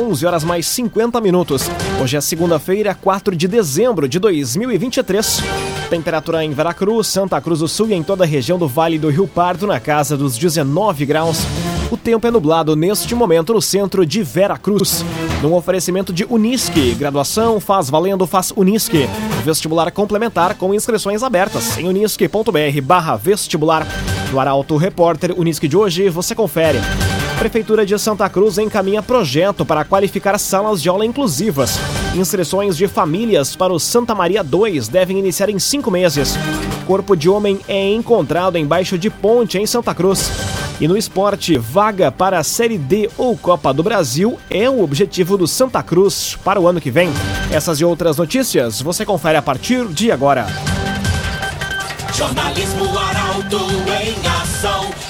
11 horas mais 50 minutos. Hoje é segunda-feira, 4 de dezembro de 2023. Temperatura em Veracruz, Santa Cruz do Sul e em toda a região do Vale do Rio Pardo na casa dos 19 graus. O tempo é nublado neste momento no centro de Veracruz. Num oferecimento de Unisque, graduação faz valendo faz Unisque. Vestibular complementar com inscrições abertas em unisque.br barra vestibular. No Arauto Repórter Unisque de hoje você confere. Prefeitura de Santa Cruz encaminha projeto para qualificar salas de aula inclusivas. Inscrições de famílias para o Santa Maria 2 devem iniciar em cinco meses. Corpo de homem é encontrado embaixo de ponte em Santa Cruz. E no esporte, vaga para a Série D ou Copa do Brasil é o objetivo do Santa Cruz para o ano que vem. Essas e outras notícias você confere a partir de agora. Jornalismo Arauto em ação.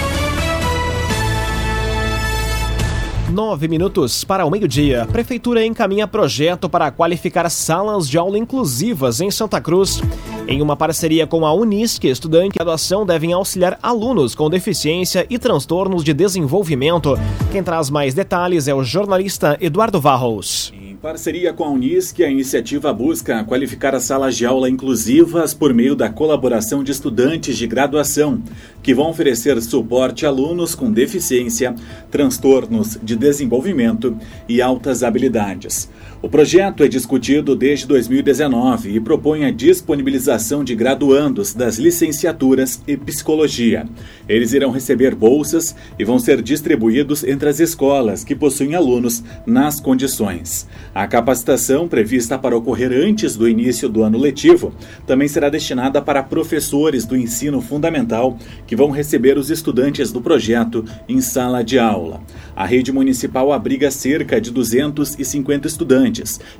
Nove minutos para o meio-dia. Prefeitura encaminha projeto para qualificar salas de aula inclusivas em Santa Cruz. Em uma parceria com a Unisque, estudante e graduação devem auxiliar alunos com deficiência e transtornos de desenvolvimento. Quem traz mais detalhes é o jornalista Eduardo Varros. Parceria com a Unisque, a iniciativa busca qualificar as salas de aula inclusivas por meio da colaboração de estudantes de graduação, que vão oferecer suporte a alunos com deficiência, transtornos de desenvolvimento e altas habilidades. O projeto é discutido desde 2019 e propõe a disponibilização de graduandos das licenciaturas e psicologia. Eles irão receber bolsas e vão ser distribuídos entre as escolas que possuem alunos nas condições. A capacitação, prevista para ocorrer antes do início do ano letivo, também será destinada para professores do ensino fundamental que vão receber os estudantes do projeto em sala de aula. A rede municipal abriga cerca de 250 estudantes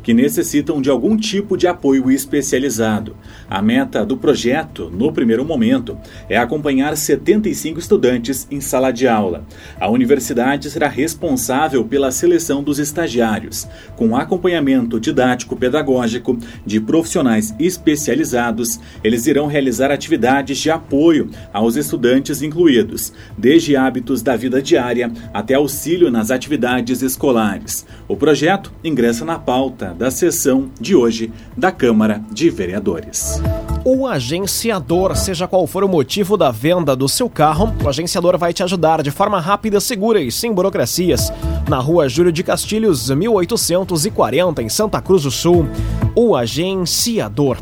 que necessitam de algum tipo de apoio especializado. A meta do projeto, no primeiro momento, é acompanhar 75 estudantes em sala de aula. A universidade será responsável pela seleção dos estagiários, com acompanhamento didático-pedagógico de profissionais especializados. Eles irão realizar atividades de apoio aos estudantes incluídos, desde hábitos da vida diária até auxílio nas atividades escolares. O projeto ingressa na pauta da sessão de hoje da Câmara de Vereadores. O agenciador, seja qual for o motivo da venda do seu carro, o agenciador vai te ajudar de forma rápida, segura e sem burocracias. Na rua Júlio de Castilhos, 1840, em Santa Cruz do Sul. O agenciador.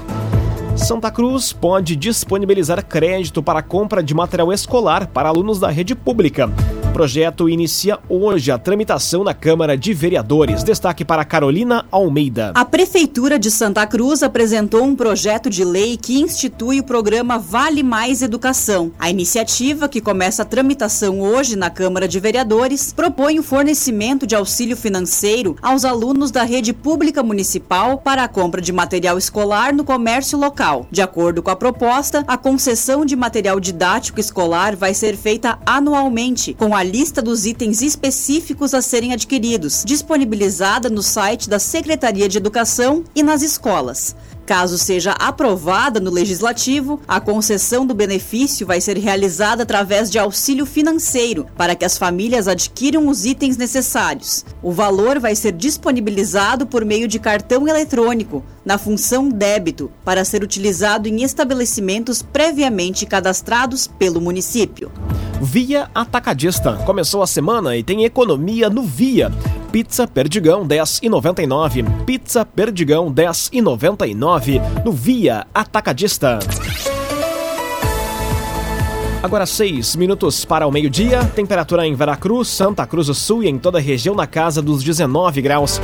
Santa Cruz pode disponibilizar crédito para compra de material escolar para alunos da rede pública. O projeto inicia hoje a tramitação na Câmara de Vereadores. Destaque para Carolina Almeida. A Prefeitura de Santa Cruz apresentou um projeto de lei que institui o programa Vale Mais Educação. A iniciativa, que começa a tramitação hoje na Câmara de Vereadores, propõe o fornecimento de auxílio financeiro aos alunos da rede pública municipal para a compra de material escolar no comércio local. De acordo com a proposta, a concessão de material didático escolar vai ser feita anualmente, com a lista dos itens específicos a serem adquiridos, disponibilizada no site da Secretaria de Educação e nas escolas. Caso seja aprovada no legislativo, a concessão do benefício vai ser realizada através de auxílio financeiro para que as famílias adquiram os itens necessários. O valor vai ser disponibilizado por meio de cartão eletrônico, na função débito, para ser utilizado em estabelecimentos previamente cadastrados pelo município. Via Atacadista. Começou a semana e tem economia no Via. Pizza Perdigão 10,99. Pizza Perdigão 10,99 no Via Atacadista. Agora seis minutos para o meio-dia, temperatura em Veracruz, Santa Cruz do Sul e em toda a região na casa dos 19 graus.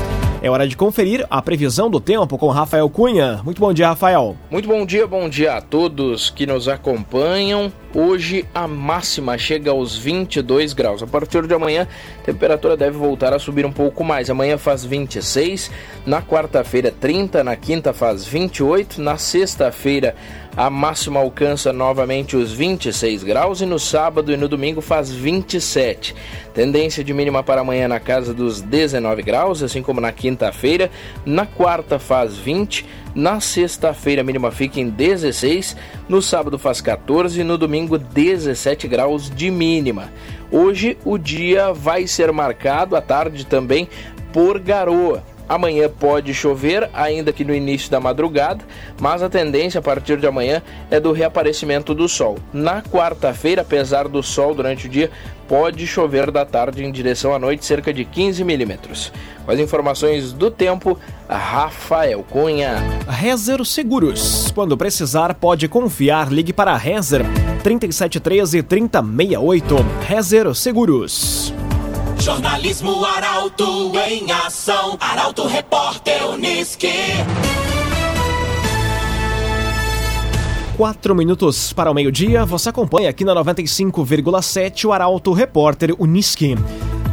É hora de conferir a previsão do tempo com Rafael Cunha. Muito bom dia, Rafael. Muito bom dia, bom dia a todos que nos acompanham. Hoje a máxima chega aos 22 graus. A partir de amanhã, a temperatura deve voltar a subir um pouco mais. Amanhã faz 26, na quarta-feira 30, na quinta faz 28, na sexta-feira a máxima alcança novamente os 26 graus e no sábado e no domingo faz 27. Tendência de mínima para amanhã na casa dos 19 graus, assim como na quinta-feira. Na quarta faz 20, na sexta-feira a mínima fica em 16, no sábado faz 14 e no domingo 17 graus de mínima. Hoje o dia vai ser marcado à tarde também por garoa. Amanhã pode chover, ainda que no início da madrugada, mas a tendência a partir de amanhã é do reaparecimento do sol. Na quarta-feira, apesar do sol durante o dia, pode chover da tarde em direção à noite, cerca de 15 milímetros. Com as informações do tempo, Rafael Cunha. Rezer Seguros. Quando precisar, pode confiar. Ligue para Rezer 3713 3068. Rezer Seguros. Jornalismo Arauto em ação. Arauto Repórter Uniski. Quatro minutos para o meio-dia, você acompanha aqui na 95,7 o Arauto Repórter Uniski.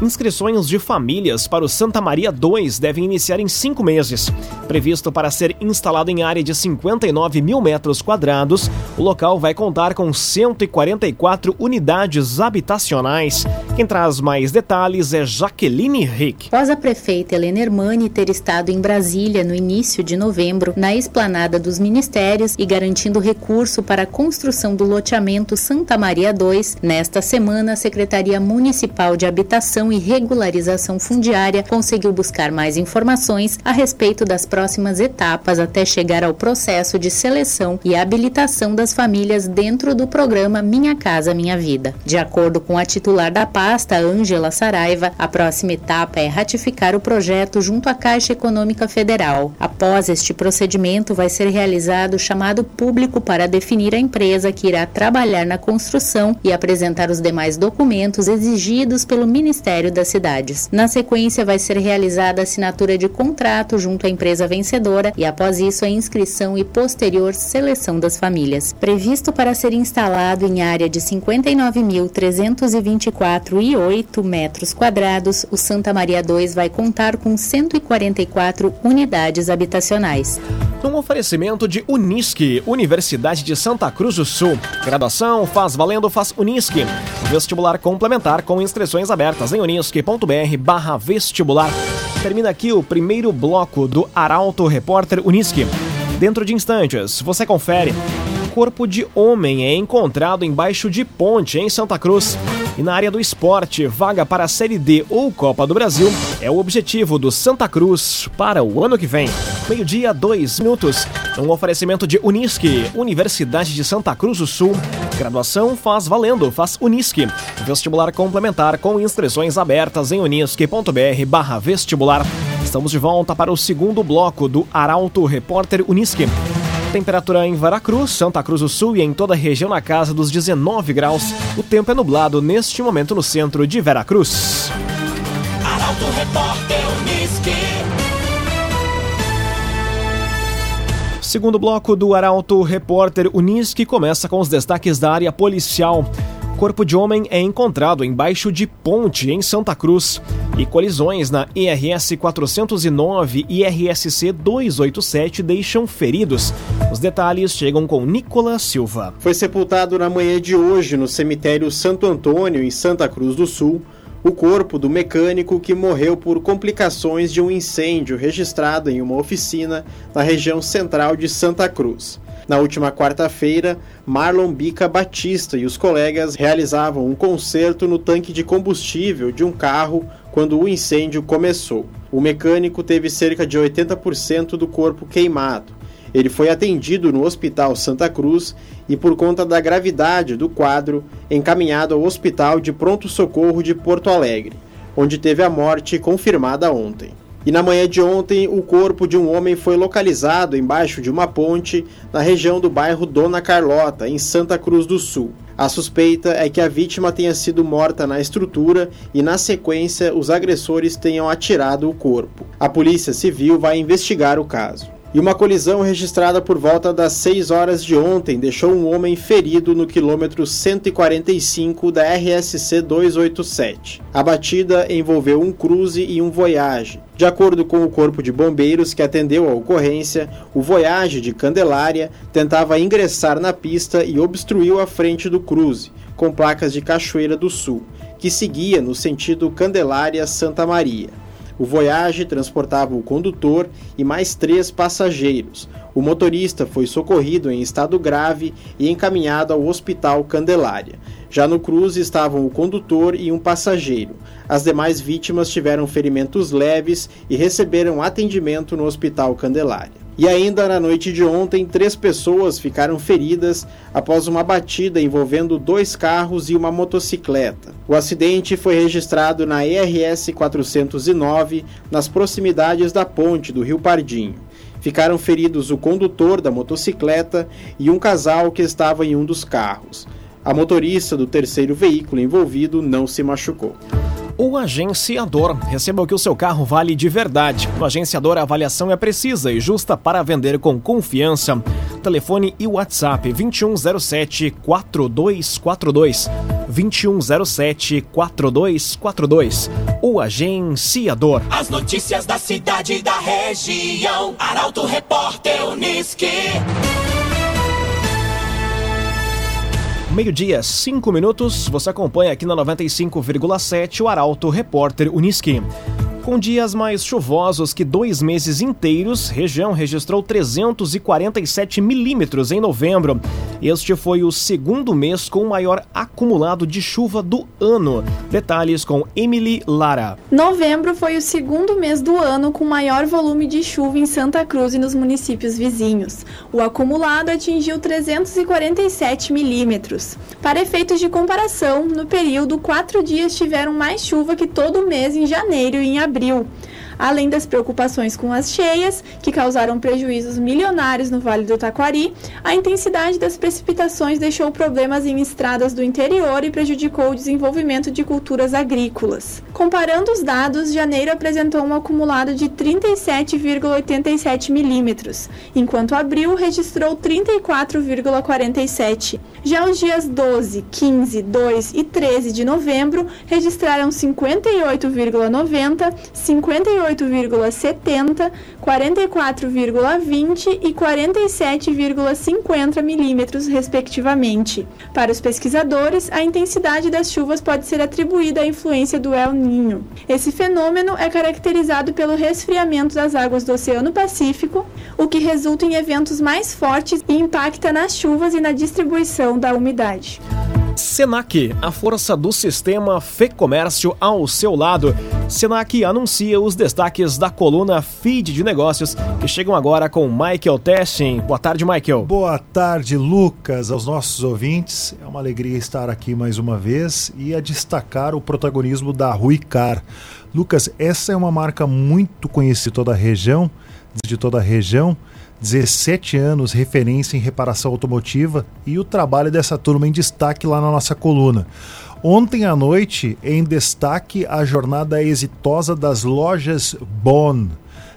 Inscrições de famílias para o Santa Maria 2 devem iniciar em cinco meses. Previsto para ser instalado em área de 59 mil metros quadrados, o local vai contar com 144 unidades habitacionais. Quem traz mais detalhes é Jaqueline Rick. Após a prefeita Helena Hermani ter estado em Brasília no início de novembro, na esplanada dos ministérios e garantindo recurso para a construção do loteamento Santa Maria 2, nesta semana a Secretaria Municipal de Habitação e Regularização Fundiária conseguiu buscar mais informações a respeito das próximas etapas até chegar ao processo de seleção e habilitação das famílias dentro do programa Minha Casa Minha Vida. De acordo com a titular da pasta, Ângela Saraiva, a próxima etapa é ratificar o projeto junto à Caixa Econômica Federal. Após este procedimento, vai ser realizado o chamado público para definir a empresa que irá trabalhar na construção e apresentar os demais documentos exigidos pelo Ministério Ministério das Cidades. Na sequência, vai ser realizada a assinatura de contrato junto à empresa vencedora e, após isso, a inscrição e posterior seleção das famílias. Previsto para ser instalado em área de 59.324,8 metros quadrados, o Santa Maria 2 vai contar com 144 unidades habitacionais. Um oferecimento de Unisque, Universidade de Santa Cruz do Sul. Graduação faz valendo, faz Unisque. Vestibular complementar com inscrições abertas em unisque.br vestibular. Termina aqui o primeiro bloco do Arauto Repórter Unisque. Dentro de instantes, você confere. Corpo de homem é encontrado embaixo de ponte em Santa Cruz. E na área do esporte, vaga para a Série D ou Copa do Brasil é o objetivo do Santa Cruz para o ano que vem. Meio-dia, dois minutos. Um oferecimento de Unisque, Universidade de Santa Cruz do Sul. Graduação faz valendo, faz Unisque. Vestibular complementar com inscrições abertas em unisque.br barra vestibular. Estamos de volta para o segundo bloco do Arauto Repórter Unisque. Temperatura em Veracruz, Santa Cruz do Sul e em toda a região na casa dos 19 graus. O tempo é nublado neste momento no centro de Veracruz. Arauto Repórter Uniski. Segundo bloco do Arauto Repórter Unisque começa com os destaques da área policial corpo de homem é encontrado embaixo de ponte em Santa Cruz e colisões na IRS 409 e IRSC 287 deixam feridos. Os detalhes chegam com Nicolas Silva. Foi sepultado na manhã de hoje no cemitério Santo Antônio, em Santa Cruz do Sul, o corpo do mecânico que morreu por complicações de um incêndio registrado em uma oficina na região central de Santa Cruz. Na última quarta-feira, Marlon Bica Batista e os colegas realizavam um concerto no tanque de combustível de um carro quando o incêndio começou. O mecânico teve cerca de 80% do corpo queimado. Ele foi atendido no Hospital Santa Cruz e, por conta da gravidade do quadro, encaminhado ao Hospital de Pronto Socorro de Porto Alegre, onde teve a morte confirmada ontem. E na manhã de ontem, o corpo de um homem foi localizado embaixo de uma ponte na região do bairro Dona Carlota, em Santa Cruz do Sul. A suspeita é que a vítima tenha sido morta na estrutura e, na sequência, os agressores tenham atirado o corpo. A Polícia Civil vai investigar o caso. E uma colisão registrada por volta das 6 horas de ontem deixou um homem ferido no quilômetro 145 da RSC 287. A batida envolveu um cruze e um Voyage. De acordo com o Corpo de Bombeiros que atendeu a ocorrência, o Voyage de Candelária tentava ingressar na pista e obstruiu a frente do cruze, com placas de Cachoeira do Sul, que seguia no sentido Candelária-Santa Maria. O Voyage transportava o condutor e mais três passageiros. O motorista foi socorrido em estado grave e encaminhado ao Hospital Candelária. Já no cruze estavam o condutor e um passageiro. As demais vítimas tiveram ferimentos leves e receberam atendimento no Hospital Candelária. E ainda na noite de ontem, três pessoas ficaram feridas após uma batida envolvendo dois carros e uma motocicleta. O acidente foi registrado na ERS 409, nas proximidades da ponte do Rio Pardinho. Ficaram feridos o condutor da motocicleta e um casal que estava em um dos carros. A motorista do terceiro veículo envolvido não se machucou. O agenciador. Receba o que o seu carro vale de verdade. No agenciador, a avaliação é precisa e justa para vender com confiança. Telefone e WhatsApp 2107 4242. 2107 4242. O agenciador. As notícias da cidade e da região. Arauto Repórter Uniski. Meio-dia, 5 minutos. Você acompanha aqui na 95,7 o Arauto Repórter Uniski. Com dias mais chuvosos que dois meses inteiros, região registrou 347 milímetros em novembro. Este foi o segundo mês com o maior acumulado de chuva do ano. Detalhes com Emily Lara. Novembro foi o segundo mês do ano com maior volume de chuva em Santa Cruz e nos municípios vizinhos. O acumulado atingiu 347 milímetros. Para efeitos de comparação, no período, quatro dias tiveram mais chuva que todo mês em janeiro e em abril abril, além das preocupações com as cheias, que causaram prejuízos milionários no Vale do Taquari, a intensidade das precipitações deixou problemas em estradas do interior e prejudicou o desenvolvimento de culturas agrícolas. Comparando os dados, janeiro apresentou um acumulado de 37,87 milímetros, enquanto abril registrou 34,47. Já os dias 12, 15, 2 e 13 de novembro registraram 58,90, 58,70, 44,20 e 47,50 milímetros, respectivamente. Para os pesquisadores, a intensidade das chuvas pode ser atribuída à influência do El Ninho. Esse fenômeno é caracterizado pelo resfriamento das águas do Oceano Pacífico, o que resulta em eventos mais fortes e impacta nas chuvas e na distribuição da umidade. Senac, a força do sistema Fê Comércio ao seu lado. Senac anuncia os destaques da coluna Feed de Negócios, que chegam agora com Michael Tessin. Boa tarde, Michael. Boa tarde, Lucas, aos nossos ouvintes. É uma alegria estar aqui mais uma vez e a destacar o protagonismo da Rui Car. Lucas, essa é uma marca muito conhecida de toda a região, de toda a região 17 anos referência em reparação automotiva e o trabalho dessa turma em destaque lá na nossa coluna. Ontem à noite, em destaque, a jornada exitosa das lojas Bon.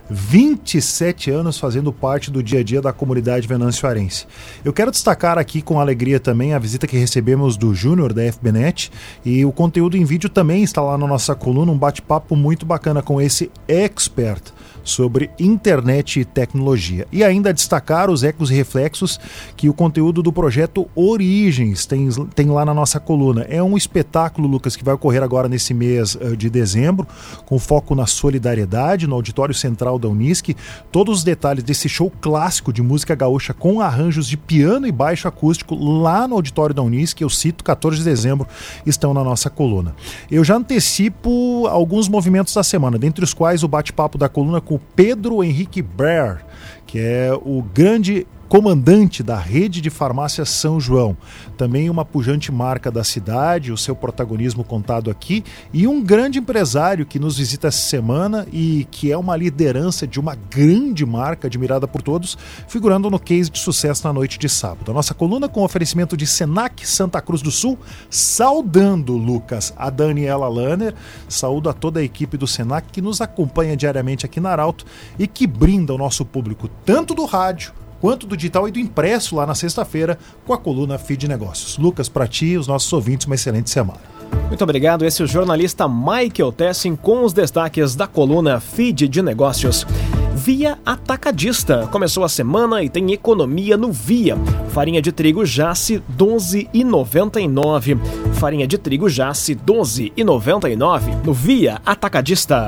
27 anos fazendo parte do dia a dia da comunidade venançoarense. Eu quero destacar aqui com alegria também a visita que recebemos do Júnior da FBNet e o conteúdo em vídeo também está lá na nossa coluna, um bate-papo muito bacana com esse expert sobre internet e tecnologia. E ainda destacar os ecos e reflexos que o conteúdo do projeto Origens tem, tem lá na nossa coluna. É um espetáculo, Lucas, que vai ocorrer agora nesse mês uh, de dezembro, com foco na solidariedade, no Auditório Central da Unisc. Todos os detalhes desse show clássico de música gaúcha com arranjos de piano e baixo acústico lá no Auditório da Unisc, eu cito, 14 de dezembro, estão na nossa coluna. Eu já antecipo alguns movimentos da semana, dentre os quais o bate-papo da coluna com o Pedro Henrique Baer, que é o grande comandante da rede de farmácia São João. Também uma pujante marca da cidade, o seu protagonismo contado aqui, e um grande empresário que nos visita essa semana e que é uma liderança de uma grande marca admirada por todos, figurando no case de sucesso na noite de sábado. A nossa coluna com oferecimento de Senac Santa Cruz do Sul, saudando, Lucas, a Daniela Lanner, saúdo a toda a equipe do Senac que nos acompanha diariamente aqui na Arauto e que brinda o nosso público tanto do rádio quanto do digital e do impresso lá na sexta-feira com a coluna Feed Negócios. Lucas, para ti e os nossos ouvintes, uma excelente semana. Muito obrigado. Esse é o jornalista Michael Tessin com os destaques da coluna Feed de Negócios. Via Atacadista. Começou a semana e tem economia no Via. Farinha de trigo Jace 12,99. Farinha de trigo Jace 12,99 no Via Atacadista.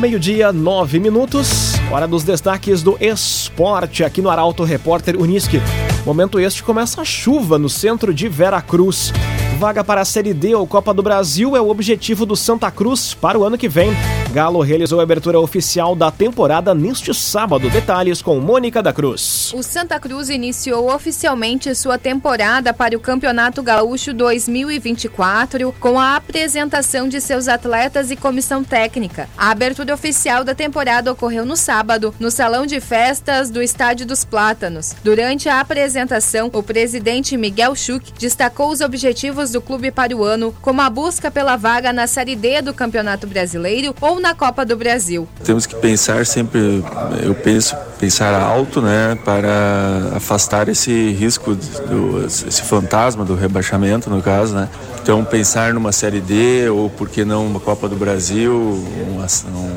Meio-dia, nove minutos. Hora dos destaques do esporte aqui no Arauto Repórter Unisque. Momento este começa a chuva no centro de Vera Cruz. Vaga para a Série D ou Copa do Brasil é o objetivo do Santa Cruz para o ano que vem. Galo realizou a abertura oficial da temporada neste sábado. Detalhes com Mônica da Cruz. O Santa Cruz iniciou oficialmente sua temporada para o Campeonato Gaúcho 2024 com a apresentação de seus atletas e comissão técnica. A abertura oficial da temporada ocorreu no sábado, no Salão de Festas do Estádio dos Plátanos. Durante a apresentação, o presidente Miguel Schuch destacou os objetivos do clube para o ano, como a busca pela vaga na Série D do Campeonato Brasileiro ou na Copa do Brasil. Temos que pensar sempre, eu penso, pensar alto, né, para afastar esse risco, do, esse fantasma do rebaixamento, no caso, né. Então, pensar numa Série D ou, por que não, uma Copa do Brasil, uma, um,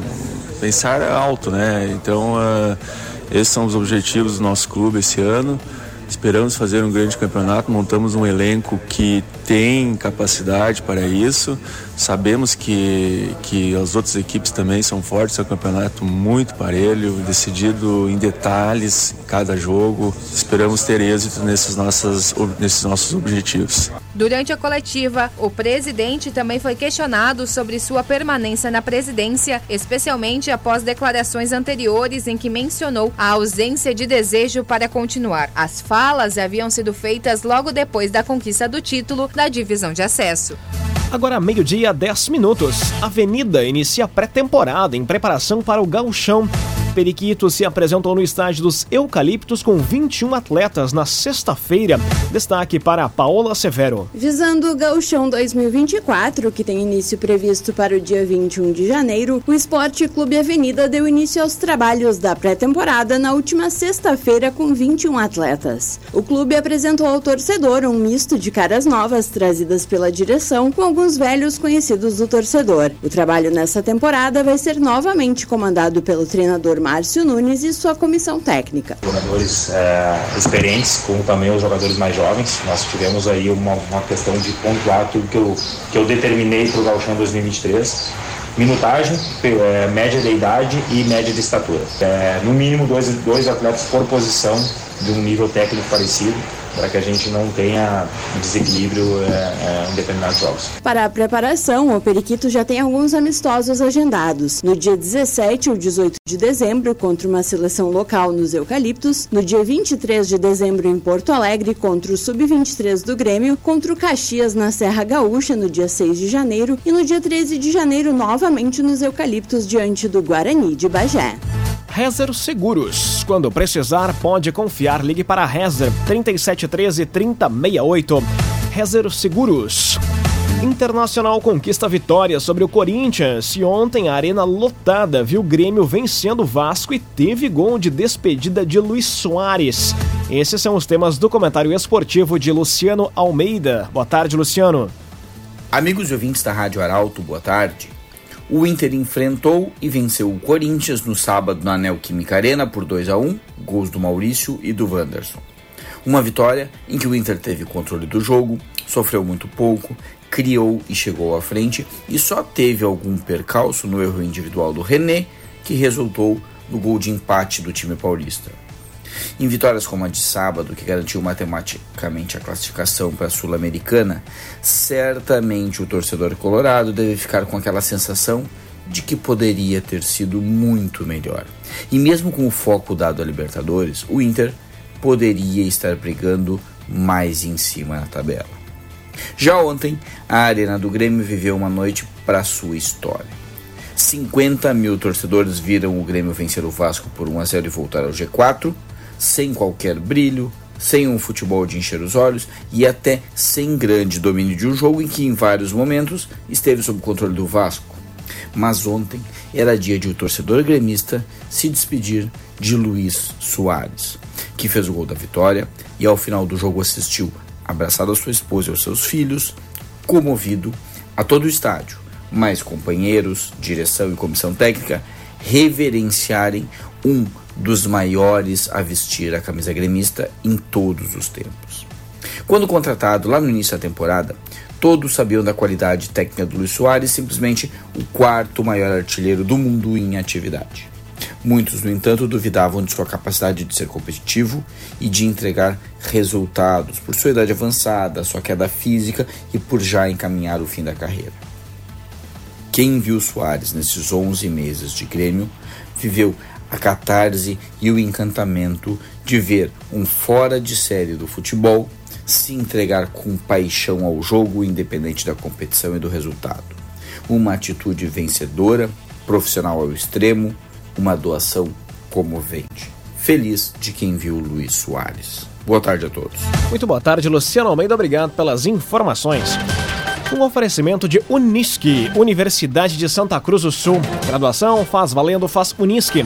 pensar alto, né. Então, uh, esses são os objetivos do nosso clube esse ano. Esperamos fazer um grande campeonato, montamos um elenco que tem capacidade para isso. Sabemos que, que as outras equipes também são fortes, é um campeonato muito parelho, decidido em detalhes em cada jogo. Esperamos ter êxito nesses, nossas, nesses nossos objetivos. Durante a coletiva, o presidente também foi questionado sobre sua permanência na presidência, especialmente após declarações anteriores em que mencionou a ausência de desejo para continuar. As falas haviam sido feitas logo depois da conquista do título da divisão de acesso. Agora, meio-dia, 10 minutos. Avenida inicia pré-temporada em preparação para o gauchão. Periquitos se apresentou no estádio dos Eucaliptos com 21 atletas na sexta-feira. Destaque para Paola Severo. Visando o Gauchão 2024, que tem início previsto para o dia 21 de janeiro, o Esporte Clube Avenida deu início aos trabalhos da pré-temporada na última sexta-feira com 21 atletas. O clube apresentou ao torcedor um misto de caras novas trazidas pela direção com alguns velhos conhecidos do torcedor. O trabalho nessa temporada vai ser novamente comandado pelo treinador Márcio Nunes e sua comissão técnica. Jogadores é, experientes, como também os jogadores mais jovens. Nós tivemos aí uma, uma questão de pontuar tudo que eu, que eu determinei para o Gauchão 2023 minutagem, é, média de idade e média de estatura. É, no mínimo dois, dois atletas por posição de um nível técnico parecido para que a gente não tenha desequilíbrio é, é, em determinados jogos. Para a preparação, o Periquito já tem alguns amistosos agendados. No dia 17 ou 18 de dezembro, contra uma seleção local nos Eucaliptos. No dia 23 de dezembro, em Porto Alegre, contra o Sub-23 do Grêmio. Contra o Caxias, na Serra Gaúcha, no dia 6 de janeiro. E no dia 13 de janeiro, novamente nos Eucaliptos, diante do Guarani de Bagé. Rezer Seguros. Quando precisar, pode confiar. Ligue para Rezer 3713 3068. Rezer Seguros. Internacional conquista vitória sobre o Corinthians e ontem a arena lotada viu o Grêmio vencendo o Vasco e teve gol de despedida de Luiz Soares. Esses são os temas do comentário esportivo de Luciano Almeida. Boa tarde, Luciano. Amigos e ouvintes da Rádio Arauto, boa tarde. O Inter enfrentou e venceu o Corinthians no sábado na Neoquímica Arena por 2 a 1, gols do Maurício e do Wanderson. Uma vitória em que o Inter teve controle do jogo, sofreu muito pouco, criou e chegou à frente e só teve algum percalço no erro individual do René, que resultou no gol de empate do time paulista. Em vitórias como a de sábado, que garantiu matematicamente a classificação para a Sul-Americana, certamente o torcedor colorado deve ficar com aquela sensação de que poderia ter sido muito melhor. E mesmo com o foco dado a Libertadores, o Inter poderia estar brigando mais em cima na tabela. Já ontem, a Arena do Grêmio viveu uma noite para sua história. 50 mil torcedores viram o Grêmio vencer o Vasco por 1 a 0 e voltar ao G4, sem qualquer brilho, sem um futebol de encher os olhos e até sem grande domínio de um jogo em que em vários momentos esteve sob controle do Vasco. Mas ontem era dia de o torcedor gremista se despedir de Luiz Soares, que fez o gol da vitória e ao final do jogo assistiu, abraçado a sua esposa e aos seus filhos, comovido a todo o estádio, mais companheiros, direção e comissão técnica reverenciarem um dos maiores a vestir a camisa gremista em todos os tempos. Quando contratado lá no início da temporada, todos sabiam da qualidade técnica do Luiz Soares, simplesmente o quarto maior artilheiro do mundo em atividade. Muitos, no entanto, duvidavam de sua capacidade de ser competitivo e de entregar resultados por sua idade avançada, sua queda física e por já encaminhar o fim da carreira. Quem viu Soares nesses 11 meses de Grêmio viveu a catarse e o encantamento de ver um fora de série do futebol se entregar com paixão ao jogo, independente da competição e do resultado. Uma atitude vencedora, profissional ao extremo, uma doação comovente. Feliz de quem viu Luiz Soares. Boa tarde a todos. Muito boa tarde, Luciano Almeida. Obrigado pelas informações. Um oferecimento de Unisque, Universidade de Santa Cruz do Sul. Graduação faz valendo, faz Unisque.